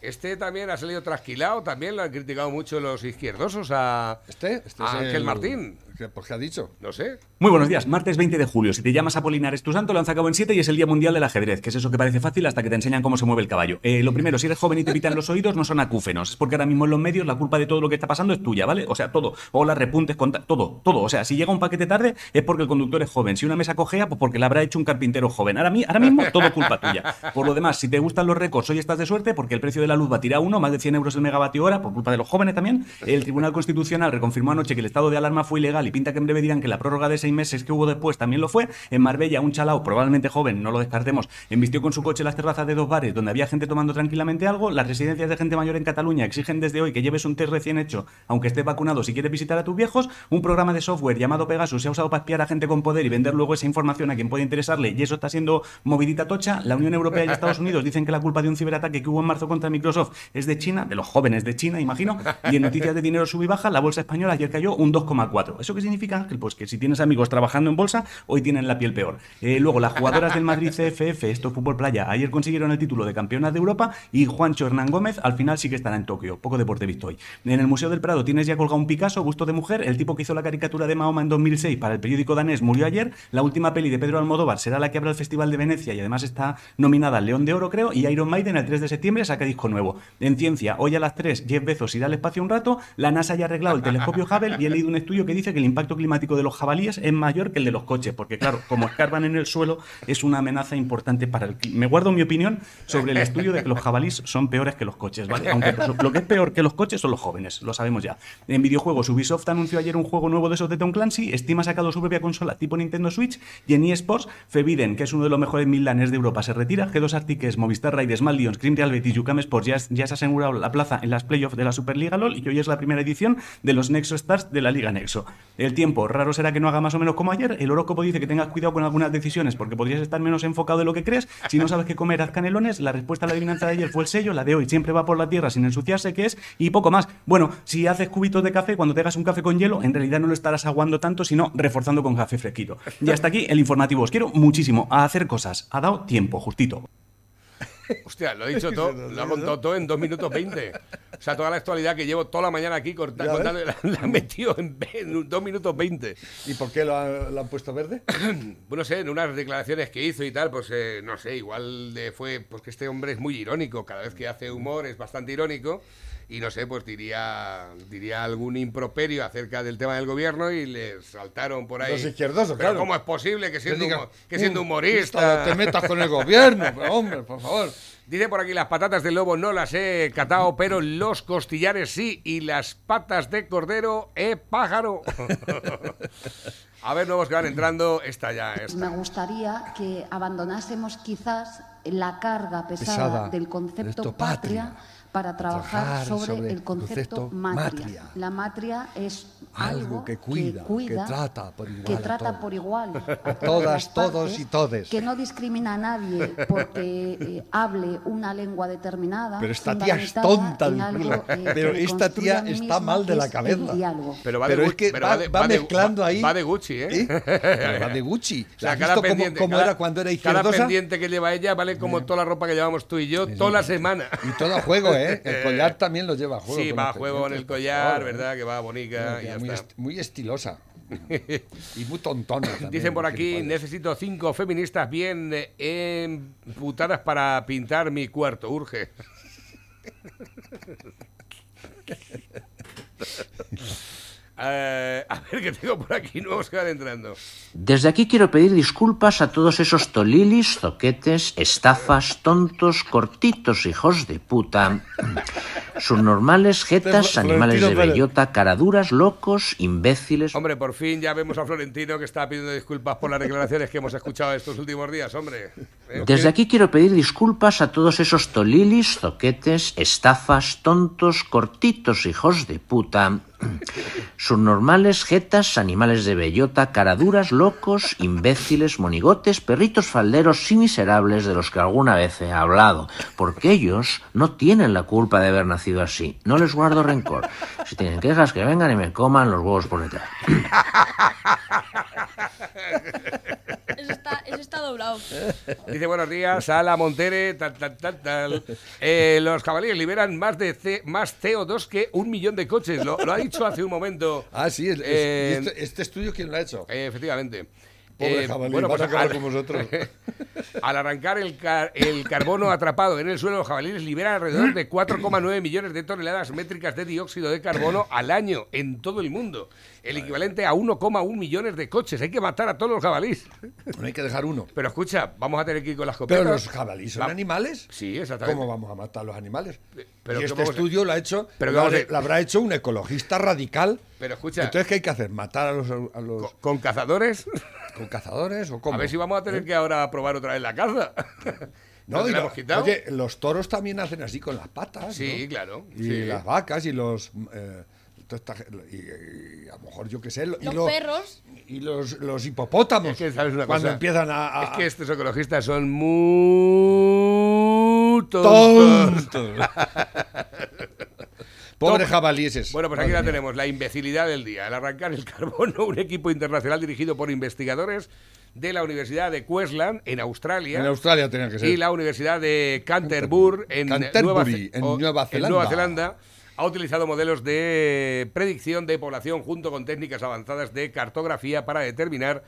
este también ha salido trasquilado. También lo han criticado mucho los izquierdosos a, ¿Este? este a es Ángel el- Martín. ¿Qué, ¿Por qué ha dicho? No sé. Muy buenos días, martes 20 de julio. Si te llamas Apolinar es tu santo, lo han sacado en 7 y es el Día Mundial del Ajedrez, que es eso que parece fácil hasta que te enseñan cómo se mueve el caballo. Eh, lo primero, si eres joven y te pitan los oídos, no son acúfenos. Es porque ahora mismo en los medios la culpa de todo lo que está pasando es tuya, ¿vale? O sea, todo. Hola, repuntes, conta- todo, todo. O sea, si llega un paquete tarde es porque el conductor es joven. Si una mesa cojea, pues porque la habrá hecho un carpintero joven. Ahora, ahora mismo, todo culpa tuya. Por lo demás, si te gustan los récords, hoy estás de suerte porque el precio de la luz va a tirar uno, más de 100 euros el megavatio hora, por culpa de los jóvenes también. El Tribunal Constitucional reconfirmó anoche que el estado de alarma fue ilegal y pinta que en breve dirán que la prórroga de seis meses que hubo después también lo fue. En Marbella, un chalao, probablemente joven, no lo descartemos, embistió con su coche las terrazas de dos bares donde había gente tomando tranquilamente algo. Las residencias de gente mayor en Cataluña exigen desde hoy que lleves un test recién hecho, aunque estés vacunado si quieres visitar a tus viejos. Un programa de software llamado Pegasus se ha usado para espiar a gente con poder y vender luego esa información a quien puede interesarle y eso está siendo movidita tocha. La Unión Europea y Estados Unidos dicen que la culpa de un ciberataque que hubo en marzo contra Microsoft es de China, de los jóvenes de China, imagino. Y en noticias de dinero sub y baja, la bolsa española ayer cayó un 2,4. ¿Eso qué significa? Pues que si tienes amigos trabajando en bolsa, hoy tienen la piel peor. Eh, luego, las jugadoras del Madrid CFF, esto es fútbol playa, ayer consiguieron el título de campeonas de Europa y Juancho Hernán Gómez al final sí que estará en Tokio. Poco deporte visto hoy. En el Museo del Prado tienes ya colgado un Picasso, busto de mujer. El tipo que hizo la caricatura de Mahoma en 2006 para el periódico danés murió ayer. La última peli de Pedro Almodóvar será la que abra el Festival de Venecia y además está nominada al León de Oro, creo. Y Iron Maiden el 3 de septiembre saca disco nuevo. En ciencia, hoy a las 3 Jeff Bezos irá al espacio un rato. La NASA ya ha arreglado el telescopio Hubble y he leído un estudio que dice que el impacto climático de los jabalíes es mayor que el de los coches, porque claro, como escarban en el suelo, es una amenaza importante para el clima. Me guardo mi opinión sobre el estudio de que los jabalíes son peores que los coches, ¿vale? Aunque lo que es peor que los coches son los jóvenes, lo sabemos ya. En videojuegos, Ubisoft anunció ayer un juego nuevo de esos de Tom Clancy, Steam ha sacado su propia consola tipo Nintendo Switch y en eSports, Febiden, que es uno de los mejores midlaners de Europa, se retira, G2 Artiques, Movistar Raiders, Mal Lions, Cream Real Betis, Yucam Sports ya, ya se ha asegurado la plaza en las playoffs de la Superliga LOL y hoy es la primera edición de los Nexo Stars de la Liga Nexo. El tiempo, raro será que no haga más o menos como ayer, el horóscopo dice que tengas cuidado con algunas decisiones porque podrías estar menos enfocado de lo que crees, si no sabes qué comer, haz canelones, la respuesta a la adivinanza de ayer fue el sello, la de hoy siempre va por la tierra sin ensuciarse, que es, y poco más. Bueno, si haces cubitos de café, cuando te hagas un café con hielo, en realidad no lo estarás aguando tanto, sino reforzando con café fresquito. Y hasta aquí el informativo. Os quiero muchísimo a hacer cosas. Ha dado tiempo, justito. Hostia, lo he dicho [LAUGHS] todo, lo ha contado todo en 2 minutos 20. O sea, toda la actualidad que llevo toda la mañana aquí corta- Ya ves. contando, la, la he metido en, en 2 minutos 20. ¿Y por qué lo, ha- lo han puesto verde? [CLEARS THROAT] Bueno, sé, en unas declaraciones que hizo y tal, pues eh, no sé, igual le fue, pues que este hombre es muy irónico, cada vez que hace humor es bastante irónico y no sé, pues diría, diría algún improperio acerca del tema del gobierno y les saltaron por ahí. Los izquierdosos, Pero claro. ¿Cómo es posible que siendo, diga, que siendo "Uh, humorista... Te metas con el gobierno, pero, [LAUGHS] hombre, por favor. Dice por aquí, las patatas de lobo no las he catado, pero los costillares sí, y las patas de cordero, eh, pájaro. [LAUGHS] A ver, nuevos que van entrando, esta ya es. Me gustaría que abandonásemos quizás la carga pesada, Pesada del de concepto patria. Para trabajar, Trabajar sobre, sobre el concepto concepto matria. matria. La matria es Algo algo, que cuida, que trata por igual que a trata todos. por igual a Todas, todos partes, y todes. que no discrimina a nadie porque eh, hable una lengua determinada. Pero esta tía es tonta, algo, eh, Pero esta tía a está mal de la cabeza. Pero va de, Pero es que pero va, de- va de- mezclando va- ahí. Va de Gucci, ¿eh? ¿Eh? Va de Gucci. O sea, ¿Has cada visto pendiente, cómo cada- era cuando era Cada izquierdosa? pendiente que lleva ella vale como toda la ropa que llevamos tú y yo toda la semana. Y todo a juego, ¿eh? [LAUGHS] El collar también lo lleva a juego. Sí, va a juego en el collar, ¿eh? ¿verdad? Que va y ya muy, está. est- muy estilosa. [LAUGHS] y muy tontona. también, Dicen por aquí, necesito cinco feministas bien eh, emputadas para pintar mi cuarto, urge. [LAUGHS] Eh, a ver qué tengo por aquí, nuevos que van entrando. Desde aquí quiero pedir disculpas a todos esos tolilis, zoquetes, estafas, tontos, cortitos, hijos de puta, subnormales, jetas, animales de bellota, caraduras, locos, imbéciles. Hombre, por fin ya vemos a Florentino que está pidiendo disculpas por las declaraciones que hemos escuchado estos últimos días, hombre. ¿Eh? Desde aquí quiero pedir disculpas a todos esos tolilis, zoquetes, estafas, tontos, cortitos, hijos de puta, subnormales, jetas, animales de bellota, caraduras, locos, imbéciles, monigotes, perritos falderos y miserables de los que alguna vez he hablado, porque ellos no tienen la culpa de haber nacido así. No les guardo rencor. Si tienen quejas, que vengan y me coman los huevos por detrás. [LAUGHS] Eso está, eso está doblado. Dice buenos días, Ala Montere, tal, tal, tal, tal. Eh, los jabalíes liberan más de C- más CO2 que un millón de coches. Lo, lo ha dicho hace un momento. [LAUGHS] Ah, sí, es- Eh, este, este estudio, ¿quién lo ha hecho? Eh, efectivamente. Pobre jabalí, van a acabar al, como vosotros. [LAUGHS] al arrancar el, car- el carbono atrapado en el suelo, los jabalíes liberan alrededor de 4,9 millones de toneladas métricas de dióxido de carbono al año en todo el mundo. El equivalente a 1,1 millones de coches. Hay que matar a todos los jabalíes. No hay que dejar uno. Pero escucha, vamos a tener que ir con las copetas. Pero los jabalíes son Va- animales. Sí, exactamente. ¿Cómo vamos a matar a los animales? pero y este a- estudio lo ha hecho, pero lo, habrá- lo habrá hecho un ecologista radical. Pero escucha- Entonces, ¿qué hay que hacer? ¿Matar a los, a los Con, con cazadores. con cazadores o cómo? A ver si vamos a tener que ahora probar otra vez la caza. [LAUGHS] No, ¿No? Oye, los toros también hacen así con las patas. Sí, ¿no? claro, Y sí. las vacas y los. eh, esta y, y a lo mejor, yo qué sé. y Los lo- perros. Y los, los hipopótamos. Es que, ¿sabes una cuando cosa? empiezan a. a- Es que estos ecologistas son muy tontos. tontos. [LAUGHS] Jabalíes. Bueno, pues aquí la tenemos, la imbecilidad del día. Al arrancar el carbono, [LAUGHS] un equipo internacional dirigido por investigadores de la Universidad de Queensland, en Australia. En Australia tenía que ser. Y la Universidad de Canterbury, en, Canterbury, Nueva, en en Nueva Zelanda. Ha utilizado modelos de predicción de población junto con técnicas avanzadas de cartografía para determinar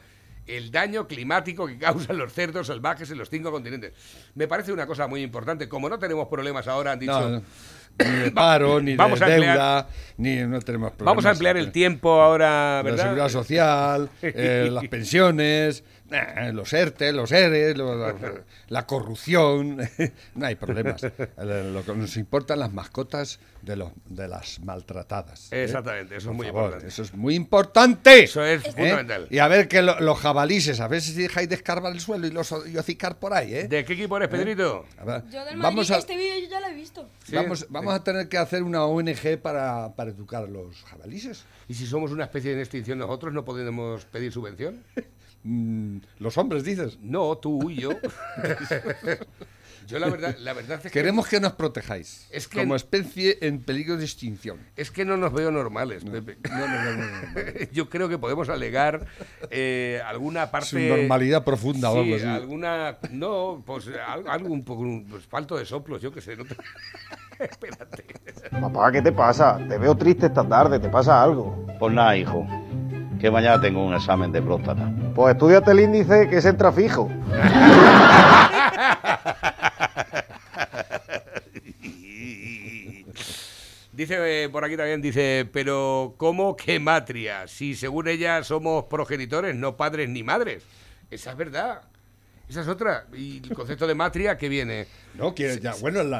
el daño climático que causan los cerdos salvajes en los cinco continentes. Me parece una cosa muy importante. Como no tenemos problemas ahora, han dicho... No, no. [CLEARS THROAT] Ni de paro, ni Vamos de a emplear- deuda, ni no tenemos problemas. Vamos a emplear el tiempo ahora, La ¿verdad? seguridad social, eh, [LAUGHS] las pensiones, eh, los ERTE, los ERES, lo- la, la corrupción. [LAUGHS] no hay problemas. Eh, Lo que nos importan las mascotas de, los, de las maltratadas. ¿eh? Exactamente, eso es muy favor, importante. Eso es muy importante. Eso es ¿eh? fundamental. Y a ver que lo- los jabalíes, a ver si dejáis de escarbar el suelo y, los, y hocicar por ahí. ¿eh? ¿De qué equipo eres, Pedrito? A ver, Yo del Madrid, vamos, a, este vídeo yo ya lo he visto. Sí. vamos, vamos a tener que hacer una ONG para, para educar a los jabalíes. ¿Y si somos una especie en extinción nosotros, no podemos pedir subvención? [LAUGHS] Mm, los hombres, dices. No, tú y yo. [LAUGHS] yo la verdad, la verdad es que, Queremos que nos protejáis Es que- como especie en peligro de extinción. es que no nos veo normales, Pepe. No, no, no, no, no, no. [LAUGHS] Yo creo que podemos alegar eh, alguna parte... Su normalidad profunda o Sí, algo así. alguna... No, pues al- algo un poco... Pues, falto de soplos, yo qué sé. No te- [LAUGHS] Espérate. Papá, ¿qué te pasa? Te veo triste esta tarde, ¿te pasa algo? Pues nada, hijo, que mañana tengo un examen de próstata. Pues estudiate el índice que es entra fijo. Dice eh, por aquí también, dice, pero ¿cómo que matria? Si según ella somos progenitores, no padres ni madres. Esa es verdad. Esa es otra. Y el concepto de matria que viene. No, quiere, ya, bueno, el,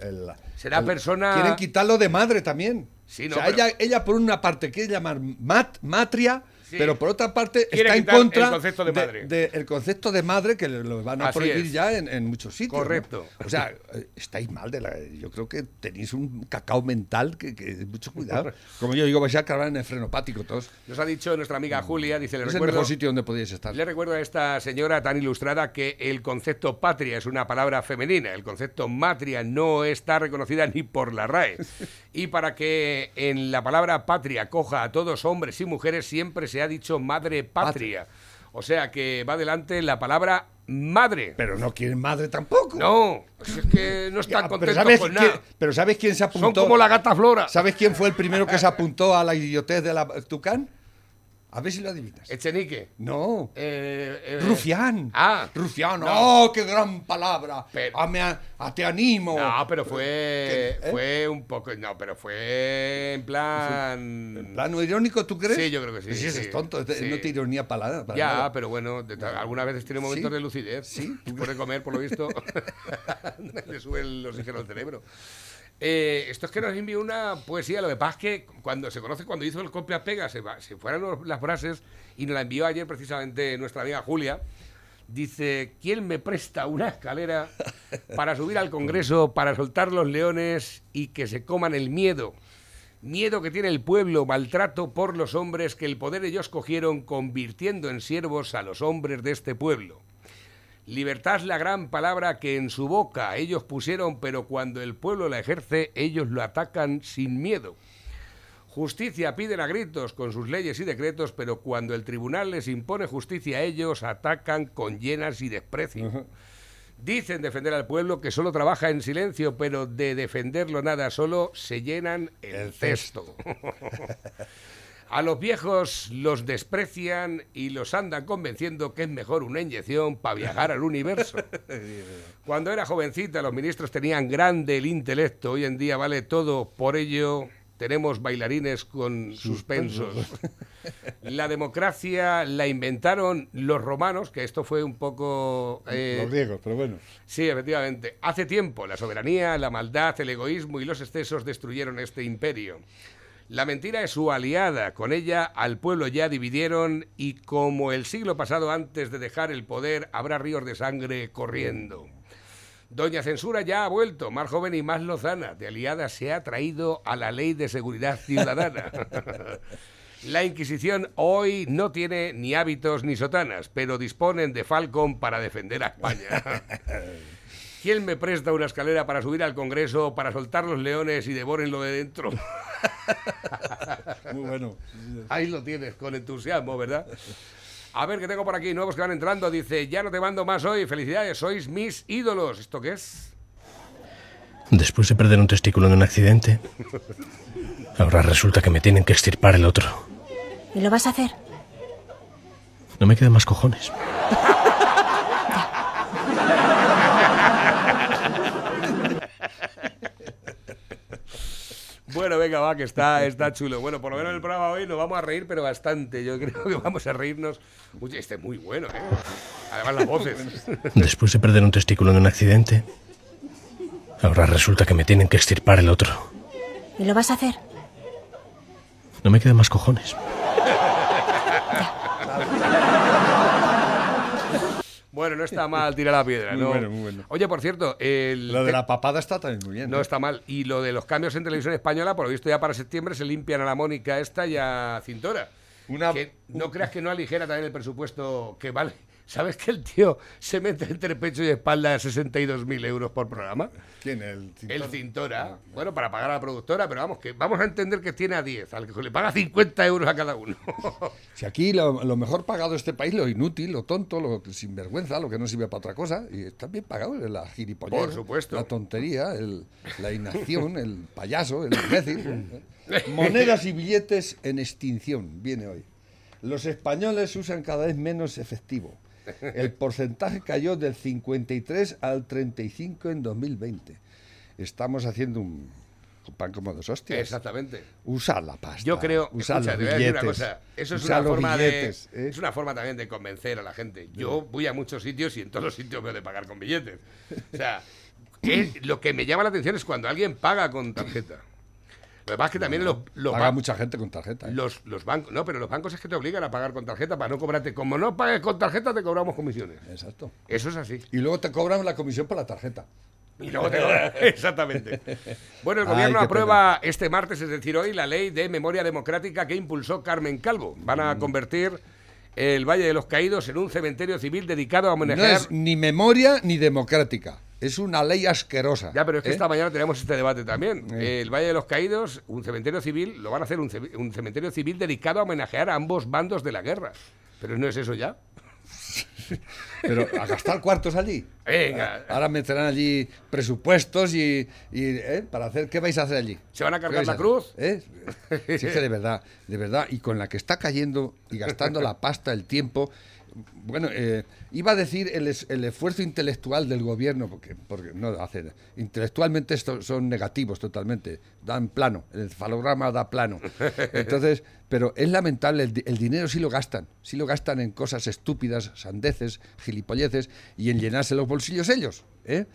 el- Será el- persona- Quieren quitarlo de madre también. Sí, no, o sea, pero- ella, ella por una parte quiere llamar mat, matria, Sí. pero por otra parte Quiere está en el contra concepto de madre. de- el concepto de madre que lo van a Así prohibir es. ya en, en muchos sitios. ¿no? Correcto. O sea, estáis mal de la. Yo creo que tenéis un cacao mental que, que mucho cuidado. [LAUGHS] Como yo digo, vais a acabar en el frenopático todos. Nos ha dicho nuestra amiga Julia, dice, le es el recuerdo, mejor sitio donde podíais estar. le recuerdo a esta señora tan ilustrada que el concepto patria es una palabra femenina, el concepto matria no está reconocida ni por la RAE. [LAUGHS] Y para que en la palabra patria coja a todos hombres y mujeres, siempre se ha dicho madre patria. O sea que va adelante la palabra madre. Pero no quieren madre tampoco. No, pues es que no están Ya, contentos pero, ¿sabes con quién, nada. pero ¿sabes quién se apuntó? Son como la gata flora. ¿Sabes quién fue el primero que se apuntó a la idiotez de la Tucán? A ver si lo adivinas. Echenique. No. Eh, eh, Rufián. Ah. Rufián. No. ¡Oh, qué gran palabra! Pero- Ah, me a- a te animo. No, pero fue. ¿Eh? fue un poco, no, pero fue en plan... ¿En plano irónico, tú crees? Sí, yo creo que sí, Pues ese sí. es tonto, Sí. no tiene ironía para nada. para Ya, nada. pero bueno, de- algunas veces tiene momentos ¿Sí? de lucidez. Sí. Después de comer, por lo visto, [LAUGHS] [LAUGHS] le sube el oxígeno al cerebro. Eh, esto es que nos envió una poesía, lo que pasa es que cuando se conoce cuando hizo el copia pega, se, se fueron las frases y nos la envió ayer precisamente nuestra amiga Julia. Dice, ¿quién me presta una escalera para subir al Congreso, para soltar los leones y que se coman el miedo? Miedo que tiene el pueblo, maltrato por los hombres que el poder ellos cogieron, convirtiendo en siervos a los hombres de este pueblo. Libertad es la gran palabra que en su boca ellos pusieron, pero cuando el pueblo la ejerce, ellos lo atacan sin miedo. Justicia piden a gritos con sus leyes y decretos, pero cuando el tribunal les impone justicia, ellos atacan con llenas y desprecio. Dicen defender al pueblo que solo trabaja en silencio, pero de defenderlo nada, solo se llenan el cesto. [LAUGHS] A los viejos los desprecian y los andan convenciendo que es mejor una inyección para viajar al universo. [LAUGHS] Cuando era jovencita los ministros tenían grande el intelecto, hoy en día vale todo, por ello tenemos bailarines con suspensos. [LAUGHS] La democracia la inventaron los romanos, que esto fue un poco... eh, Los griegos, pero bueno. Sí, efectivamente. Hace tiempo la soberanía, la maldad, el egoísmo y los excesos destruyeron este imperio. La mentira es su aliada, con ella al pueblo ya dividieron y como el siglo pasado antes de dejar el poder habrá ríos de sangre corriendo. Doña Censura ya ha vuelto, más joven y más lozana. De aliada se ha traído a la ley de seguridad ciudadana. [LAUGHS] La Inquisición hoy no tiene ni hábitos ni sotanas, pero disponen de Falcon para defender a España. [LAUGHS] ¿Quién me presta una escalera para subir al Congreso, para soltar los leones y devoren lo de dentro? [LAUGHS] Muy bueno. Ahí lo tienes, con entusiasmo, ¿verdad? A ver, que tengo por aquí nuevos que van entrando. Dice, ya no te mando más hoy. Felicidades, sois mis ídolos. ¿Esto qué es? Después de perder un testículo en un accidente, ahora resulta que me tienen que extirpar el otro. ¿Y lo vas a hacer? No me quedan más cojones. [LAUGHS] Bueno, venga, va, que está, está chulo. Bueno, por lo menos el programa hoy nos vamos a reír, pero bastante. Yo creo que vamos a reírnos. Uy, este es muy bueno, ¿eh? Además, las voces. Después de perder un testículo en un accidente, ahora resulta que me tienen que extirpar el otro. ¿Y lo vas a hacer? No me quedan más cojones. Bueno, no está mal tirar la piedra, [LAUGHS] Muy ¿no? bueno, muy bueno. Oye, por cierto, el... Lo de la papada está también muy bien. No está mal. Y lo de los cambios en televisión española, por lo visto ya para septiembre se limpian a la Mónica esta y a Cintora. Una- Que no creas que no aligera también el presupuesto que vale. ¿Sabes que el tío se mete entre pecho y espalda 62.000 euros por programa? ¿Quién? El Cintora. El Cintora. Bueno, para pagar a la productora, pero vamos, que vamos a entender que tiene a 10, al que le paga 50 euros a cada uno. [LAUGHS] Si aquí lo, lo mejor pagado de este país, lo inútil, lo tonto, lo sinvergüenza, lo que no sirve para otra cosa, y está bien pagado, la gilipollez, Por supuesto. la tontería, el- la inacción, el payaso, el imbécil. [LAUGHS] Monedas y billetes en extinción, viene hoy. Los españoles usan cada vez menos efectivo. El porcentaje cayó del 53 al 35 en 2020. Estamos haciendo un, pan como dos hostias. Exactamente. Usa la pasta. Yo creo, usa escucha, los te voy a decir una billetes, cosa. Eso es una forma billetes, de, ¿eh? es una forma también de convencer a la gente. Yo voy a muchos sitios y en todos los sitios veo de pagar con billetes. O sea, que lo que me llama la atención es cuando alguien paga con tarjeta. Lo es que también los, los Paga mucha gente con tarjeta. ¿eh? los, los bancos, no, pero los bancos es que te obligan a pagar con tarjeta para no cobrarte. Como no pagues con tarjeta, te cobramos comisiones. Exacto. Eso es así. Y luego te cobran la comisión por la tarjeta. Y luego te cobran. [LAUGHS] Exactamente. Bueno, el gobierno aprueba este martes, es decir, hoy, la ley de memoria democrática que impulsó Carmen Calvo. Van Mm. a convertir el Valle de los Caídos en un cementerio civil dedicado a No homenajear. es ni memoria ni democrática. Es una ley asquerosa. Ya, pero es que ¿eh? esta mañana tenemos este debate también. El Valle de los Caídos, un cementerio civil, lo van a hacer un, un cementerio civil dedicado a homenajear a ambos bandos de la guerra. Pero no es eso ya. [LAUGHS] Pero a gastar cuartos allí. Venga. Ahora meterán allí presupuestos y, y, ¿eh? para hacer qué vais a hacer allí. ¿Se van a ¿Qué cargar la cruz? ¿Eh? Sí, es que de verdad, de verdad, y con la que está cayendo y gastando la [LAUGHS] pasta, el tiempo. Bueno, eh, iba a decir el, es- el esfuerzo intelectual del gobierno, porque, porque no hacen. Intelectualmente esto son negativos totalmente, dan plano, el encefalograma da plano. [LAUGHS] Entonces, pero es lamentable, el, el dinero sí lo gastan, sí lo gastan en cosas estúpidas, sandeces, gilipolleces y en llenarse los bolsillos ellos. ¿eh?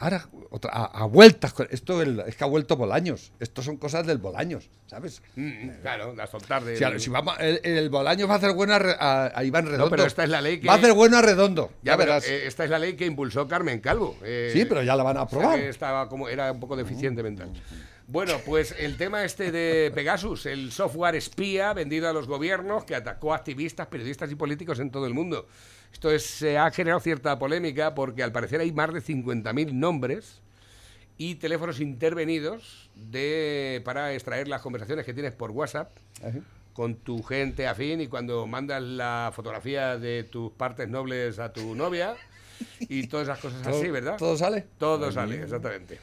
Ahora, otra- a, a vueltas, esto el- es que ha vuelto Bolaños, esto son cosas del Bolaños, ¿sabes? Mm, claro, la soltar de. Si, a- si el, el Bolaños va a hacer bueno a, a- Iván Redondo. pero esta es la ley que- Va a hacer bueno a Redondo, ya, Ya, pero, verás. eh, esta es la ley que impulsó Carmen Calvo. eh, sí, pero ya la van a o sea, aprobar. estaba como, era un poco deficiente mental. Bueno, pues el tema este de Pegasus, el software espía vendido a los gobiernos que atacó a activistas, periodistas y políticos en todo el mundo. Esto es, se ha generado cierta polémica porque al parecer hay más de 50.000 nombres y teléfonos intervenidos de, para extraer las conversaciones que tienes por WhatsApp Ajá. con tu gente afín y cuando mandas la fotografía de tus partes nobles a tu novia y todas esas cosas [LAUGHS] ¿Todo- así, ¿verdad? todo sale? Todo sale, exactamente.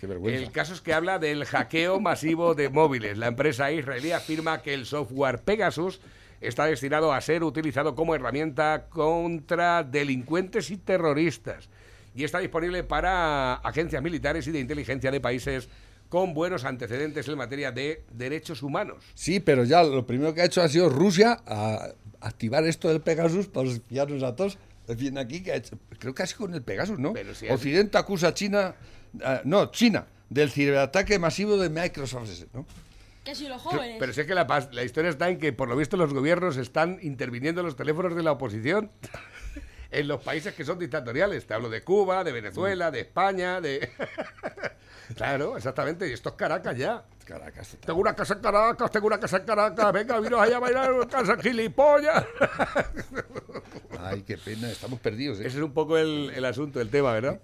Qué vergüenza. El caso es que habla del hackeo masivo de móviles. La empresa israelí afirma que el software Pegasus está destinado a ser utilizado como herramienta contra delincuentes y terroristas. Y está disponible para agencias militares y de inteligencia de países con buenos antecedentes en materia de derechos humanos. Sí, pero ya lo primero que ha hecho ha sido Rusia a activar esto del Pegasus para espiarnos a todos. Viene aquí que ha hecho- creo que ha sido con el Pegasus, ¿no? Pero si es- Occidente acusa a China, ah, no, China, del ciberataque masivo de Microsoft, ¿no? Que si los jóvenes. Pero si es que la, la historia está en que, por lo visto, los gobiernos están interviniendo en los teléfonos de la oposición [LAUGHS] en los países que son dictatoriales. Te hablo de Cuba, de Venezuela, de España, de... [LAUGHS] claro, exactamente. Y esto es Caracas ya. Caracas. Tengo una casa en Caracas, tengo una casa en Caracas. Venga, vino allá a bailar en casa gilipollas. [LAUGHS] Ay, qué pena, estamos perdidos. ¿eh? Ese es un poco el, el asunto, el tema, ¿verdad?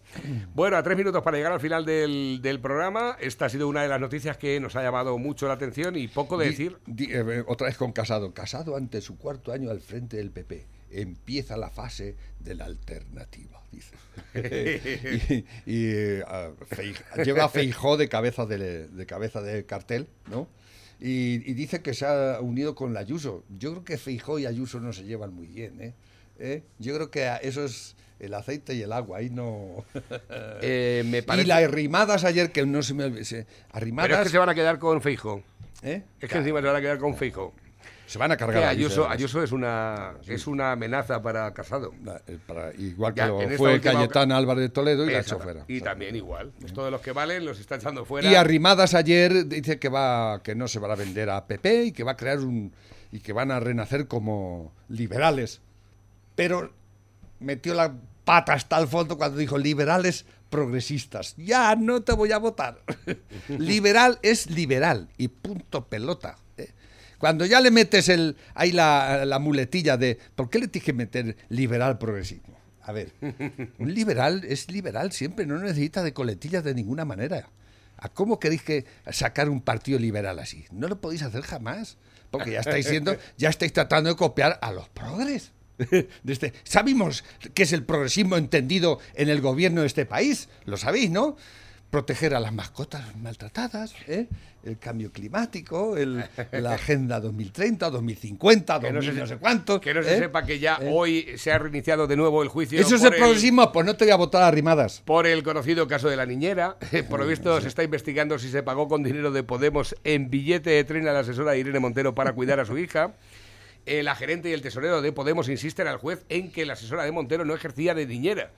Bueno, a tres minutos para llegar al final del, del programa. Esta ha sido una de las noticias que nos ha llamado mucho la atención y poco de Di- decir. di- eh, otra vez con Casado. Casado ante su cuarto año al frente del PP. Empieza la fase de la alternativa, dice. [LAUGHS] [LAUGHS] y y, eh, a Feij- lleva a Feijó de cabeza de, de cabeza de cartel, ¿no? Y, y dice que se ha unido con la Ayuso. Yo creo que Feijó y Ayuso no se llevan muy bien, ¿eh? ¿Eh? Yo creo que eso es el aceite y el agua, ahí no... [LAUGHS] Eh, me Y parece... las arrimadas ayer, que no se me arrimadas... Pero es que se van a quedar con Feijo. ¿eh? Es que encima se van a quedar con Feijo. Se van a cargar Ayuso, Ayuso, es una es una amenaza para Casado. Para- igual que Ya, lo fue Cayetana Álvarez de Toledo y la Exacto. chofera. Y también igual. Pues todos los que valen los está echando fuera. Y Arrimadas ayer dice que va que no se va a vender a PP y que va a crear un y que van a renacer como liberales. Pero metió la pata hasta el fondo cuando dijo liberales progresistas. Ya no te voy a votar. [LAUGHS] Liberal es liberal y punto pelota. Cuando ya le metes el, ahí la, la muletilla de ¿por qué le tienes que meter liberal progresismo? A ver, un liberal es liberal siempre, no necesita de coletillas de ninguna manera. ¿A cómo queréis que sacar un partido liberal así? No lo podéis hacer jamás, porque ya estáis siendo, [LAUGHS] ya estáis tratando de copiar a los progres. Este- Sabemos qué es el progresismo entendido en el gobierno de este país, lo sabéis, ¿no? Proteger a las mascotas maltratadas, ¿eh? el cambio climático, el- la [LAUGHS] Agenda 2030, 2050, Que no 2000 se- no sé cuánto. Que no se ¿eh? sepa que ya ¿Eh? hoy se ha reiniciado de nuevo el juicio. Eso es el progresismo, pues no te voy a votar a rimadas. Por el conocido caso de la niñera. [LAUGHS] Por lo visto, se está investigando si se pagó con dinero de Podemos en billete de tren a la asesora Irene Montero para cuidar a su hija. Eh, la gerente y el tesorero de Podemos insisten al juez en que la asesora de Montero no ejercía de niñera.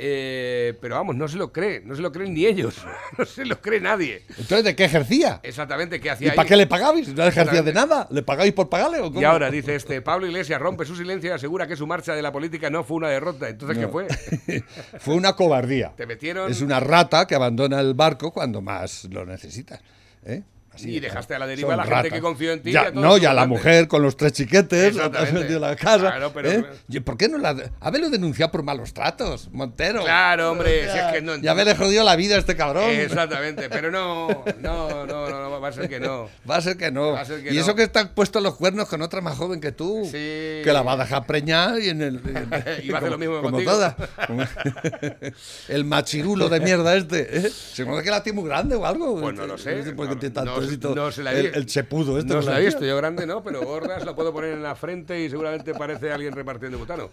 Eh, pero vamos, no se lo cree, no se lo creen ni ellos, [LAUGHS] no se lo cree nadie. Entonces, ¿de qué ejercía? Exactamente, ¿qué ¿Y hacía para ahí? qué le pagabais? ¿No ejercía de nada? ¿Le pagáis por pagarle o cómo? Y ahora dice este, Pablo Iglesias rompe su silencio y asegura que su marcha de la política no fue una derrota. Entonces, ¿qué fue? [LAUGHS] Fue una cobardía. Te metieron Es una rata que abandona el barco cuando más lo necesita. ¿eh? Así y dejaste a la deriva a la gente que confió en ti. Ya, y a todos no, tus y a la mujer con los tres chiquetes, la has Exactamente. vendido la casa. Claro, pero- ¿eh? ¿Por qué no la.? Haberlo denunciado por malos tratos, Montero. Claro, hombre, si es que no- Y haberle jodido la vida a este cabrón. Exactamente, pero no, no, no, no, no, va a ser que no. Va a ser que no. Va a ser que y no. eso que están puestos los cuernos con otra más joven que tú. Sí. Que la va a dejar preñar y en el. [LAUGHS] Y va a hacer lo mismo como contigo. todas. [LAUGHS] el machirulo de mierda este. ¿eh? Se me que la tiene muy grande o algo. Pues no lo sé. por qué tiene tanto No- se la el, el chepudo este. No se la he visto yo grande, ¿no? Pero gordas la puedo poner en la frente y seguramente parece alguien repartiendo butano.